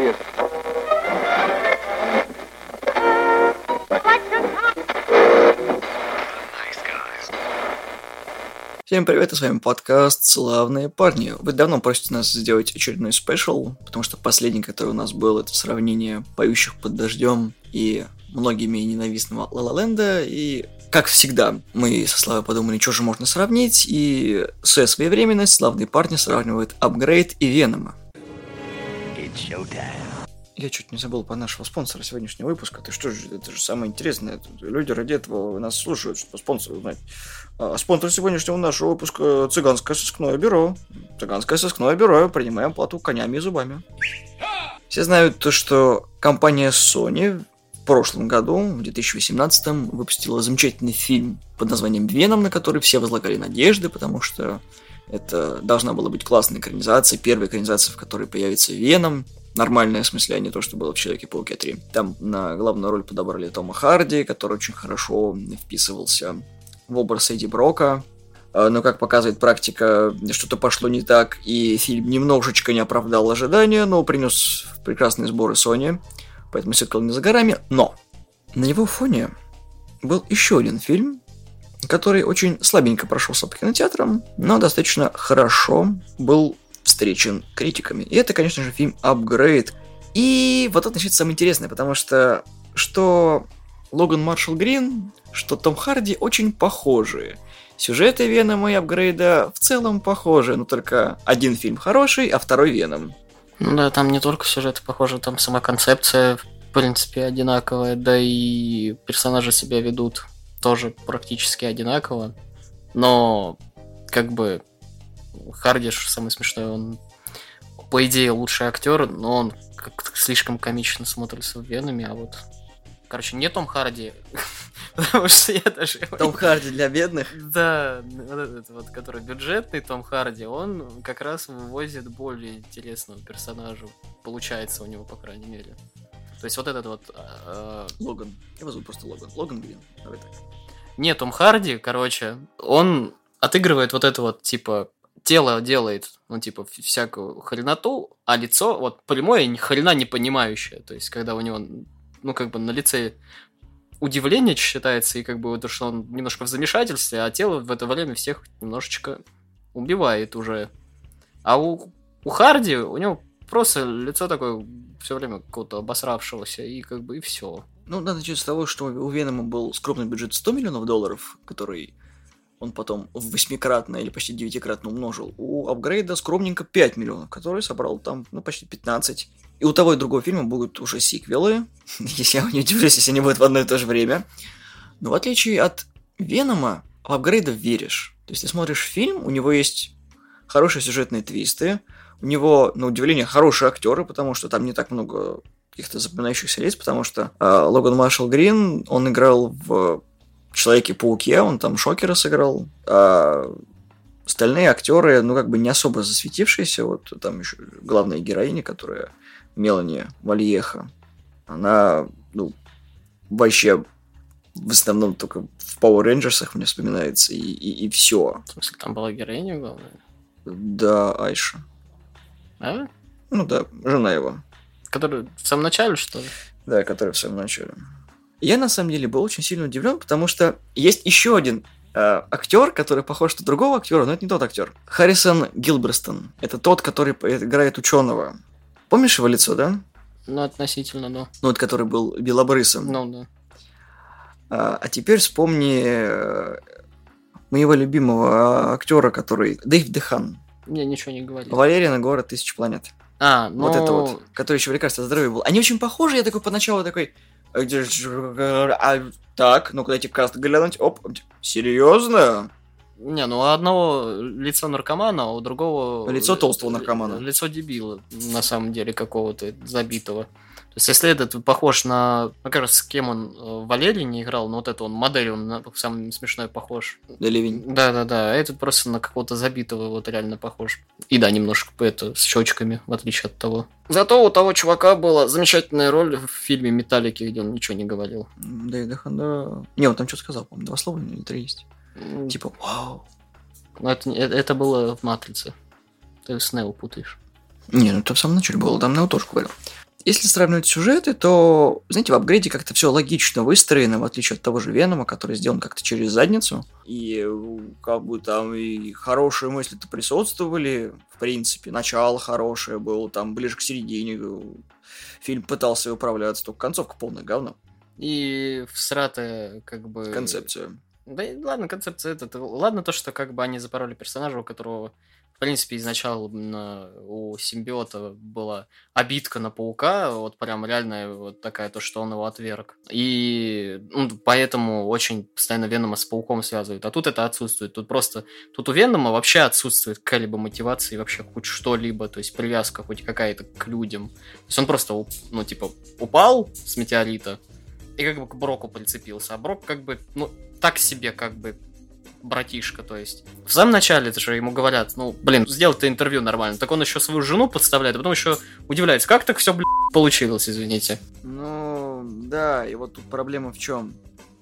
Поехали. Всем привет, и с вами подкаст «Славные парни». Вы давно просите нас сделать очередной спешл, потому что последний, который у нас был, это сравнение «Поющих под дождем» и многими ненавистного «Ла Ленда», и как всегда, мы со Славой подумали, что же можно сравнить, и своя своевременность славные парни сравнивают Апгрейд и Венома. Я чуть не забыл по нашего спонсора сегодняшнего выпуска. Ты что же, это же самое интересное. Люди ради этого нас слушают, чтобы спонсор узнать. А спонсор сегодняшнего нашего выпуска – Цыганское сыскное бюро. Цыганское сыскное бюро. Принимаем плату конями и зубами. Все знают то, что компания Sony в прошлом году, в 2018 выпустила замечательный фильм под названием «Веном», на который все возлагали надежды, потому что это должна была быть классная экранизация, первая экранизация, в которой появится Веном, нормальное, в смысле, а не то, что было в Человеке-пауке 3. Там на главную роль подобрали Тома Харди, который очень хорошо вписывался в образ Эдди Брока. А, но, как показывает практика, что-то пошло не так, и фильм немножечко не оправдал ожидания, но принес прекрасные сборы Sony, поэтому сиквел не за горами. Но на его фоне был еще один фильм, который очень слабенько прошелся по кинотеатрам, но достаточно хорошо был встречен критиками. И это, конечно же, фильм «Апгрейд». И вот это начнется самое интересное, потому что что Логан Маршал Грин, что Том Харди очень похожи. Сюжеты Венома и Апгрейда в целом похожи, но только один фильм хороший, а второй Веном. Ну да, там не только сюжеты похожи, там сама концепция, в принципе, одинаковая, да и персонажи себя ведут тоже практически одинаково. Но, как бы, Хардиш самый смешной, он по идее лучший актер, но он как слишком комично смотрится в Венами, а вот Короче, не Том Харди, потому что я даже... Том Харди для бедных? Да, вот этот вот, который бюджетный Том Харди, он как раз вывозит более интересного персонажа. Получается у него, по крайней мере. То есть вот этот вот... Э, Логан. Его зовут просто Логан. Логан Грин. Давай так. Не, Том Харди, короче, он отыгрывает вот это вот, типа, тело делает, ну, типа, всякую хреноту, а лицо, вот, прямое, ни хрена не понимающее. То есть, когда у него, ну, как бы на лице удивление считается, и как бы вот, что он немножко в замешательстве, а тело в это время всех немножечко убивает уже. А у, у Харди, у него просто лицо такое все время какого-то обосравшегося, и как бы и все. Ну, надо начать с того, что у Венома был скромный бюджет 100 миллионов долларов, который он потом в восьмикратно или почти девятикратно умножил. У апгрейда скромненько 5 миллионов, который собрал там, ну, почти 15. И у того и другого фильма будут уже сиквелы, если я не удивлюсь, если они будут в одно и то же время. Но в отличие от Венома, в апгрейда веришь. То есть ты смотришь фильм, у него есть хорошие сюжетные твисты, у него, на удивление, хорошие актеры, потому что там не так много каких-то запоминающихся лиц, потому что э, Логан Маршал Грин, он играл в Человеке-пауке, он там Шокера сыграл, а остальные актеры, ну, как бы не особо засветившиеся, вот там еще главная героиня, которая Мелани Вальеха, она, ну, вообще в основном только в Power Rangers мне вспоминается, и, и, и все. В смысле, там была героиня главная? Да, Айша. А? Ну да, жена его. Которая в самом начале, что ли? Да, которая в самом начале. Я на самом деле был очень сильно удивлен, потому что есть еще один э, актер, который похож на другого актера, но это не тот актер. Харрисон Гилберстон. Это тот, который играет ученого. Помнишь его лицо, да? Ну, относительно, да. Ну, вот который был белобрысом. Ну, да. А, а теперь вспомни э, моего любимого актера, который Дэйв Дехан. Мне ничего не говорил. Валерия на город тысяч планет. А, ну... Вот это вот, который еще в лекарстве здоровья был. Они очень похожи, я такой поначалу такой, а, так, ну-ка дайте каст глянуть. Оп, серьезно? Не, ну у одного лицо наркомана, а у другого... Лицо толстого наркомана. Лицо дебила, на самом деле, какого-то забитого. То есть, если этот похож на... Ну, кажется, с кем он э, Валерий не играл, но вот это он модель, он на самый смешной похож. Да, Левин. Да-да-да, а этот просто на какого-то забитого вот реально похож. И да, немножко это с щечками, в отличие от того. Зато у того чувака была замечательная роль в фильме «Металлики», где он ничего не говорил. Да, да, да. Не, он там что сказал, по-моему, два слова или три есть. Типа, вау. Но это, это было в «Матрице». Ты с Нео путаешь. Не, ну это в самом начале было, там Нео тоже говорил. Если сравнивать сюжеты, то, знаете, в апгрейде как-то все логично выстроено, в отличие от того же Венома, который сделан как-то через задницу. И как бы там и хорошие мысли-то присутствовали, в принципе. Начало хорошее было, там ближе к середине фильм пытался управляться, только концовка полная говно. И всратая, как бы... Концепция. Да и ладно, концепция это. Ладно то, что как бы они запороли персонажа, у которого в принципе, изначально у симбиота была обидка на паука, вот прям реальная вот такая, то, что он его отверг. И ну, поэтому очень постоянно Венома с пауком связывают. А тут это отсутствует. Тут просто... Тут у Венома вообще отсутствует какая-либо мотивация, вообще хоть что-либо, то есть привязка хоть какая-то к людям. То есть он просто, ну, типа, упал с метеорита, и как бы к Броку прицепился. А Брок как бы, ну, так себе как бы братишка, то есть. В самом начале это же ему говорят, ну, блин, сделай ты интервью нормально. Так он еще свою жену подставляет, а потом еще удивляется, как так все, блин, получилось, извините. Ну, да, и вот тут проблема в чем?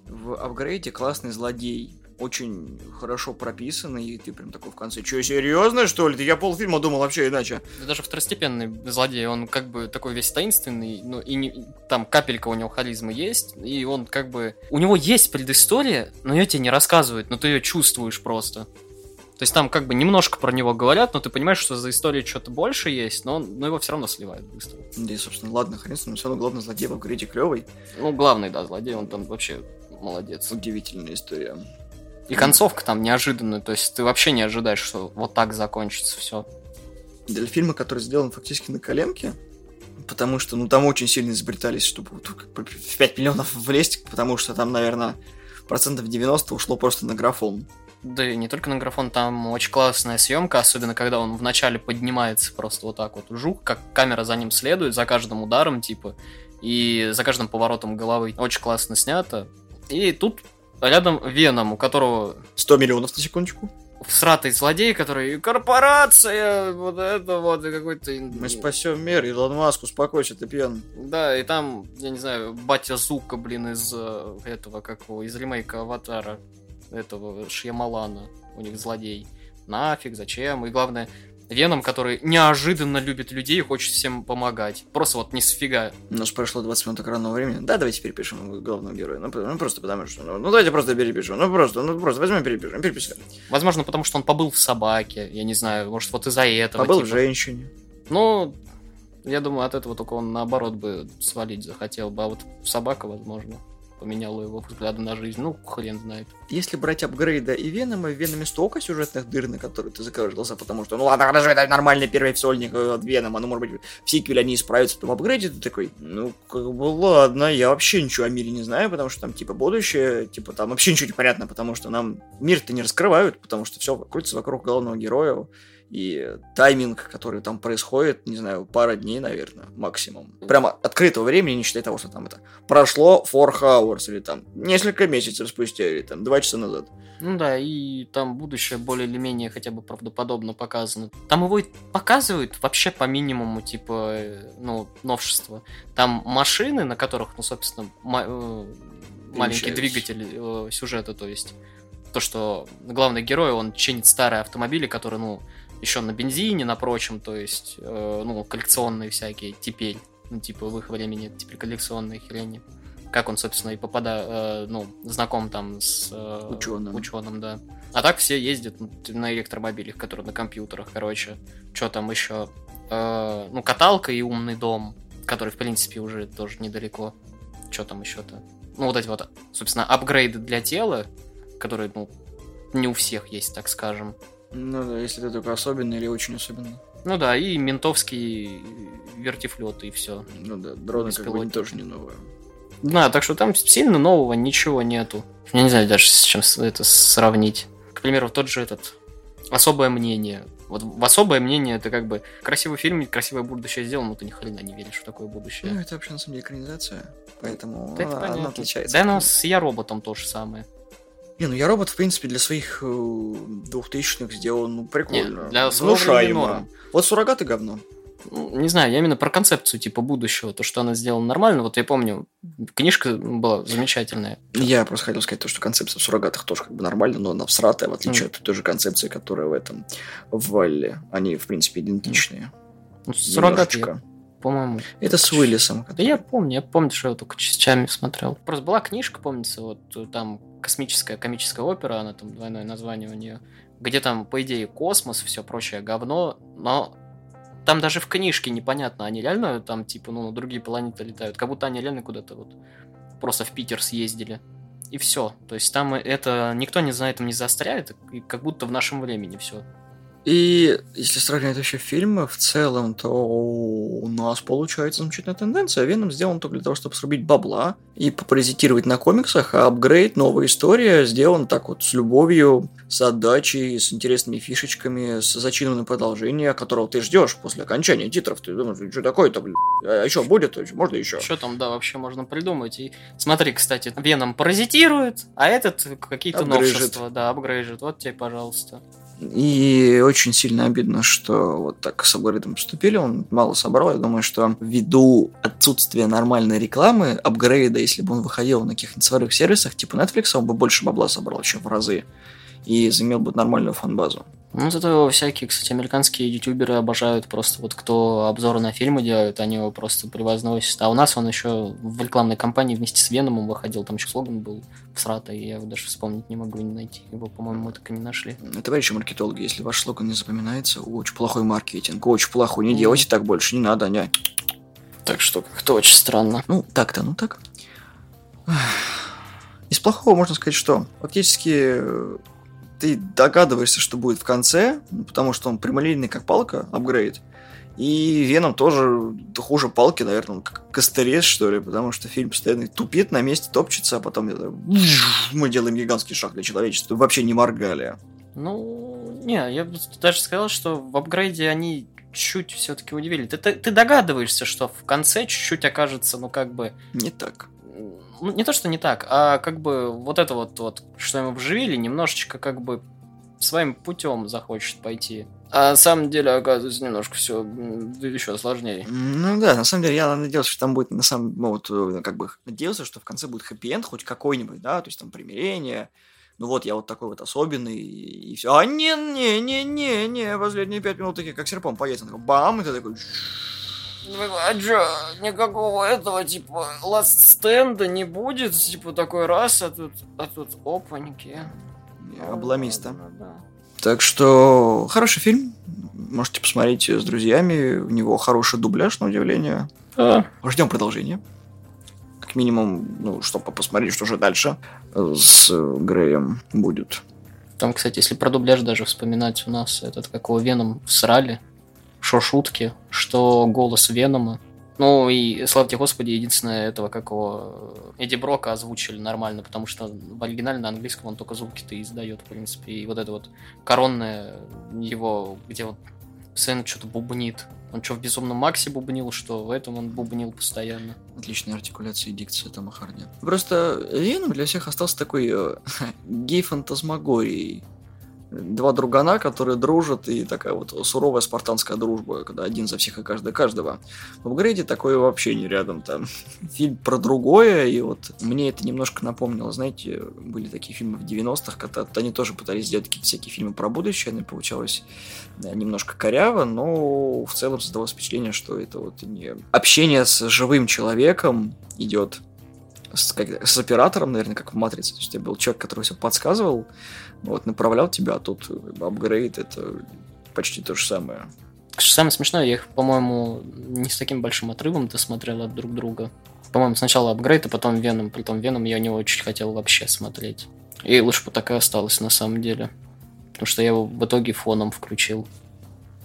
В апгрейде классный злодей очень хорошо прописанный, и ты прям такой в конце, что, серьезно, что ли? Я полфильма думал вообще иначе. Да даже второстепенный злодей, он как бы такой весь таинственный, ну и не, там капелька у него харизмы есть, и он как бы... У него есть предыстория, но ее тебе не рассказывают, но ты ее чувствуешь просто. То есть там как бы немножко про него говорят, но ты понимаешь, что за историей что-то больше есть, но, он, но его все равно сливают быстро. Да и, собственно, ладно, хрен с ним, все равно главный злодей в апгрейде клевый. Ну, главный, да, злодей, он там вообще молодец. Удивительная история. И концовка там неожиданная, то есть ты вообще не ожидаешь, что вот так закончится все. Для фильма, который сделан фактически на коленке, потому что, ну, там очень сильно изобретались, чтобы в 5 миллионов влезть, потому что там, наверное, процентов 90 ушло просто на графон. Да и не только на графон, там очень классная съемка, особенно когда он вначале поднимается просто вот так вот жук, как камера за ним следует, за каждым ударом, типа, и за каждым поворотом головы. Очень классно снято. И тут рядом Веном, у которого... 100 миллионов на секундочку. Всратый злодей, который корпорация, вот это вот, и какой-то... Мы спасем мир, Илон Маск, успокойся, ты пьян. Да, и там, я не знаю, батя Зука, блин, из э, этого, как его, из ремейка Аватара, этого Шьямалана, у них злодей. Нафиг, зачем? И главное, Веном, который неожиданно любит людей и хочет всем помогать. Просто вот не сфига. У нас прошло 20 минут экранного времени. Да, давайте перепишем главного героя. Ну, ну просто потому что... Ну, ну давайте просто перепишем. Ну просто, ну просто возьмем перепишем. Переписали. Возможно, потому что он побыл в собаке. Я не знаю, может, вот из-за этого. Побыл типа. в женщине. Ну, я думаю, от этого только он наоборот бы свалить захотел бы. А вот собака, возможно поменяло его взгляды на жизнь. Ну, хрен знает. Если брать апгрейда и Венома, в Веноме столько сюжетных дыр, на которые ты глаза, потому что, ну ладно, хорошо, это нормальный первый сольник от Венома, ну, может быть, в сиквеле они исправятся, то в апгрейде ты такой, ну, как бы, ладно, я вообще ничего о мире не знаю, потому что там, типа, будущее, типа, там вообще ничего не понятно, потому что нам мир-то не раскрывают, потому что все крутится вокруг главного героя, и тайминг, который там происходит, не знаю, пара дней, наверное, максимум. Прямо открытого времени, не считая того, что там это прошло 4 hours, или там несколько месяцев спустя, или там 2 часа назад. Ну да, и там будущее более или менее хотя бы правдоподобно показано. Там его и показывают вообще по минимуму, типа, э, ну, новшества. Там машины, на которых, ну, собственно, э, маленький двигатель э, сюжета, то есть то, что главный герой, он чинит старые автомобили, которые, ну, еще на бензине, на прочем, то есть, э, ну, коллекционные всякие теперь, ну, типа, в их времени теперь коллекционные хрени. Как он, собственно, и попадает, э, ну, знаком там с э, ученым. ученым, да. А так все ездят на электромобилях, которые на компьютерах, короче. Что там еще? Э, ну, каталка и умный дом, который, в принципе, уже тоже недалеко. Что там еще-то? Ну, вот эти вот, собственно, апгрейды для тела, которые, ну, не у всех есть, так скажем. Ну да, если ты только особенный или очень особенный. Ну да, и ментовский вертифлет, и все. Ну да, дроны как бы тоже не новые. Да, так что там сильно нового ничего нету. Я не знаю даже с чем это сравнить. К примеру, тот же этот особое мнение. Вот в особое мнение это как бы красивый фильм, красивое будущее сделано, но ты ни хрена не веришь в такое будущее. Ну, это вообще на самом деле экранизация, поэтому да, она, она отличается. Да, но с Я роботом то же самое. Не, ну я робот, в принципе, для своих э, двухтысячных сделал, ну, прикольно. Не, для Внушаемо. Вот суррогаты говно. Ну, не знаю, я именно про концепцию типа будущего, то, что она сделала нормально. Вот я помню, книжка была замечательная. Я просто хотел сказать то, что концепция в суррогатах тоже как бы нормально, но она всратая, в отличие mm. от той же концепции, которая в этом в Валле. Они, в принципе, идентичные. Ну, суррогаты, по-моему. Это с Уиллисом. Да я помню, я помню, что я только частями смотрел. Просто была книжка, помнится, вот там космическая комическая опера, она там двойное название у нее, где там, по идее, космос, все прочее говно, но там даже в книжке непонятно, они реально там, типа, ну, на другие планеты летают, как будто они реально куда-то вот просто в Питер съездили. И все. То есть там это никто не знает, этом не заостряет, и как будто в нашем времени все. И если сравнивать вообще фильмы в целом, то у нас получается замечательная тенденция. Веном сделан только для того, чтобы срубить бабла и попаразитировать на комиксах, а апгрейд, новая история сделан так вот с любовью, с отдачей, с интересными фишечками, с зачином на продолжение, которого ты ждешь после окончания титров. Ты думаешь, что такое-то, блин? А еще будет? Можно еще? Что там, да, вообще можно придумать. И смотри, кстати, Веном паразитирует, а этот какие-то новшества, да, апгрейжит. Вот тебе, пожалуйста. И очень сильно обидно, что вот так с алгоритмом поступили. Он мало собрал. Я думаю, что ввиду отсутствия нормальной рекламы, апгрейда, если бы он выходил на каких-нибудь своих сервисах, типа Netflix, он бы больше бабла собрал еще в разы. И заимел бы нормальную фан-базу. Ну, зато всякие, кстати, американские ютуберы обожают просто вот кто обзоры на фильмы делают, они его просто превозносят. А у нас он еще в рекламной кампании вместе с Веномом выходил, там еще слоган был всратый, я его даже вспомнить не могу, не найти его, по-моему, мы так и не нашли. Товарищи маркетологи, если ваш слоган не запоминается, очень плохой маркетинг, очень плохой, не делайте так больше, не надо, не. Так что как-то очень странно. Ну, так-то, ну так. Из плохого можно сказать, что фактически ты догадываешься, что будет в конце, потому что он прямолинейный, как палка, апгрейд. И Веном тоже хуже палки, наверное, как костерез, что ли, потому что фильм постоянно тупит на месте, топчется, а потом мы делаем гигантский шаг для человечества. Вообще не моргали. Ну, не, я бы даже сказал, что в апгрейде они чуть все-таки удивили. Ты, ты, ты догадываешься, что в конце чуть-чуть окажется, ну, как бы... Не так не то, что не так, а как бы вот это вот, вот что ему вживили, немножечко как бы своим путем захочет пойти. А на самом деле, оказывается, немножко все еще сложнее. Ну да, на самом деле я надеялся, что там будет на самом ну, вот э, как бы надеялся, что в конце будет хэппи-энд хоть какой-нибудь, да, то есть там примирение. Ну вот я вот такой вот особенный и, все. А не, не, не, не, не, последние пять минут такие как серпом поесть, бам, и ты такой. А чё, никакого этого, типа, ласт стенда не будет? Типа, такой раз, а тут, а тут опаньки. Обломиста. Да. Так что, хороший фильм. Можете посмотреть с друзьями. У него хороший дубляж, на удивление. А. Ждем продолжения. Как минимум, ну, чтобы посмотреть, что же дальше с Греем будет. Там, кстати, если про дубляж даже вспоминать, у нас этот, как его Веном всрали что шутки, что голос Венома. Ну и, славьте господи, единственное этого, как его Эдди Брока озвучили нормально, потому что в оригинале на английском он только звуки-то издает, в принципе. И вот это вот коронное его, где вот постоянно что-то бубнит. Он что, в Безумном Максе бубнил, что в этом он бубнил постоянно. Отличная артикуляция и дикция Тома Харди. Просто Веном для всех остался такой э, гей-фантазмагорией два другана, которые дружат, и такая вот суровая спартанская дружба, когда один за всех и каждый каждого. В апгрейде такое вообще не рядом, там фильм про другое, и вот мне это немножко напомнило, знаете, были такие фильмы в 90-х, когда они тоже пытались сделать какие-то всякие фильмы про будущее, но получалось да, немножко коряво, но в целом создалось впечатление, что это вот не общение с живым человеком идет с, как, с оператором, наверное, как в Матрице. То есть был человек, который все подсказывал, вот, направлял тебя, а тут апгрейд это почти то же самое. Что самое смешное, я их, по-моему, не с таким большим отрывом досмотрел от друг друга. По-моему, сначала апгрейд, а потом Веном. Притом Веном я не очень хотел вообще смотреть. И лучше бы так и осталось на самом деле. Потому что я его в итоге фоном включил.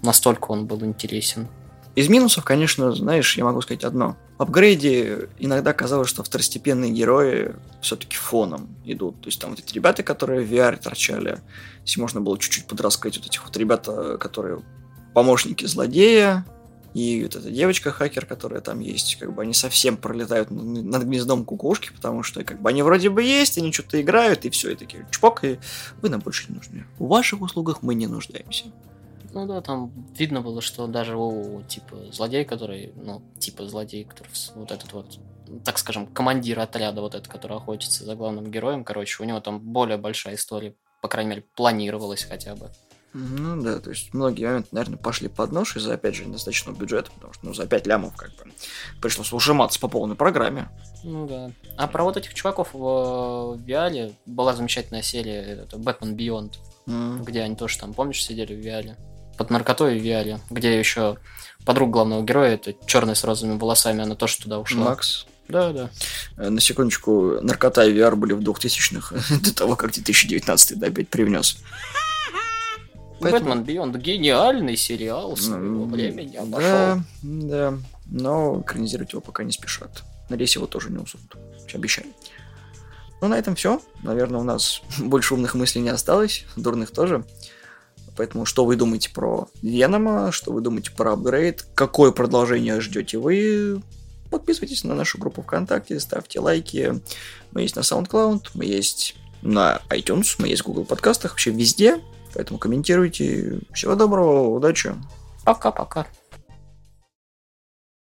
Настолько он был интересен. Из минусов, конечно, знаешь, я могу сказать одно. В апгрейде иногда казалось, что второстепенные герои все-таки фоном идут. То есть там вот эти ребята, которые в VR торчали, если можно было чуть-чуть подраскрыть вот этих вот ребята, которые помощники злодея, и вот эта девочка-хакер, которая там есть, как бы они совсем пролетают над гнездом кукушки, потому что как бы они вроде бы есть, они что-то играют, и все, и такие чпок, и вы нам больше не нужны. В ваших услугах мы не нуждаемся. Ну да, там видно было, что даже у типа злодей, который, ну, типа злодей, который вот этот вот, так скажем, командир отряда, вот этот, который охотится за главным героем, короче, у него там более большая история, по крайней мере, планировалась хотя бы. Ну да, то есть многие моменты, наверное, пошли под нож из-за, опять же, недостаточного бюджета, потому что, ну, за 5 лямов, как бы, пришлось ужиматься по полной программе. Ну да. А про вот этих чуваков в Виале была замечательная серия, это Batman Beyond, М. где они тоже там, помнишь, сидели в Виале? Под наркотой в Виале, где еще подруга главного героя, это черная с розовыми волосами, она тоже туда ушла. Макс. Да, да. Э, На секундочку, наркота и VR были в 2000-х, до того, как 2019 да, опять привнес. Поэтому- Бэтмен Beyond гениальный сериал своего времени. Обошел. Да, да, но экранизировать его пока не спешат. Надеюсь, его тоже не усунут. Обещаю. Ну, на этом все. Наверное, у нас больше умных мыслей не осталось, дурных тоже. Поэтому, что вы думаете про Венома, что вы думаете про апгрейд, какое продолжение ждете вы, подписывайтесь на нашу группу ВКонтакте, ставьте лайки. Мы есть на SoundCloud, мы есть на iTunes, мы есть в Google подкастах, вообще везде. Поэтому комментируйте. Всего доброго, удачи. Пока-пока.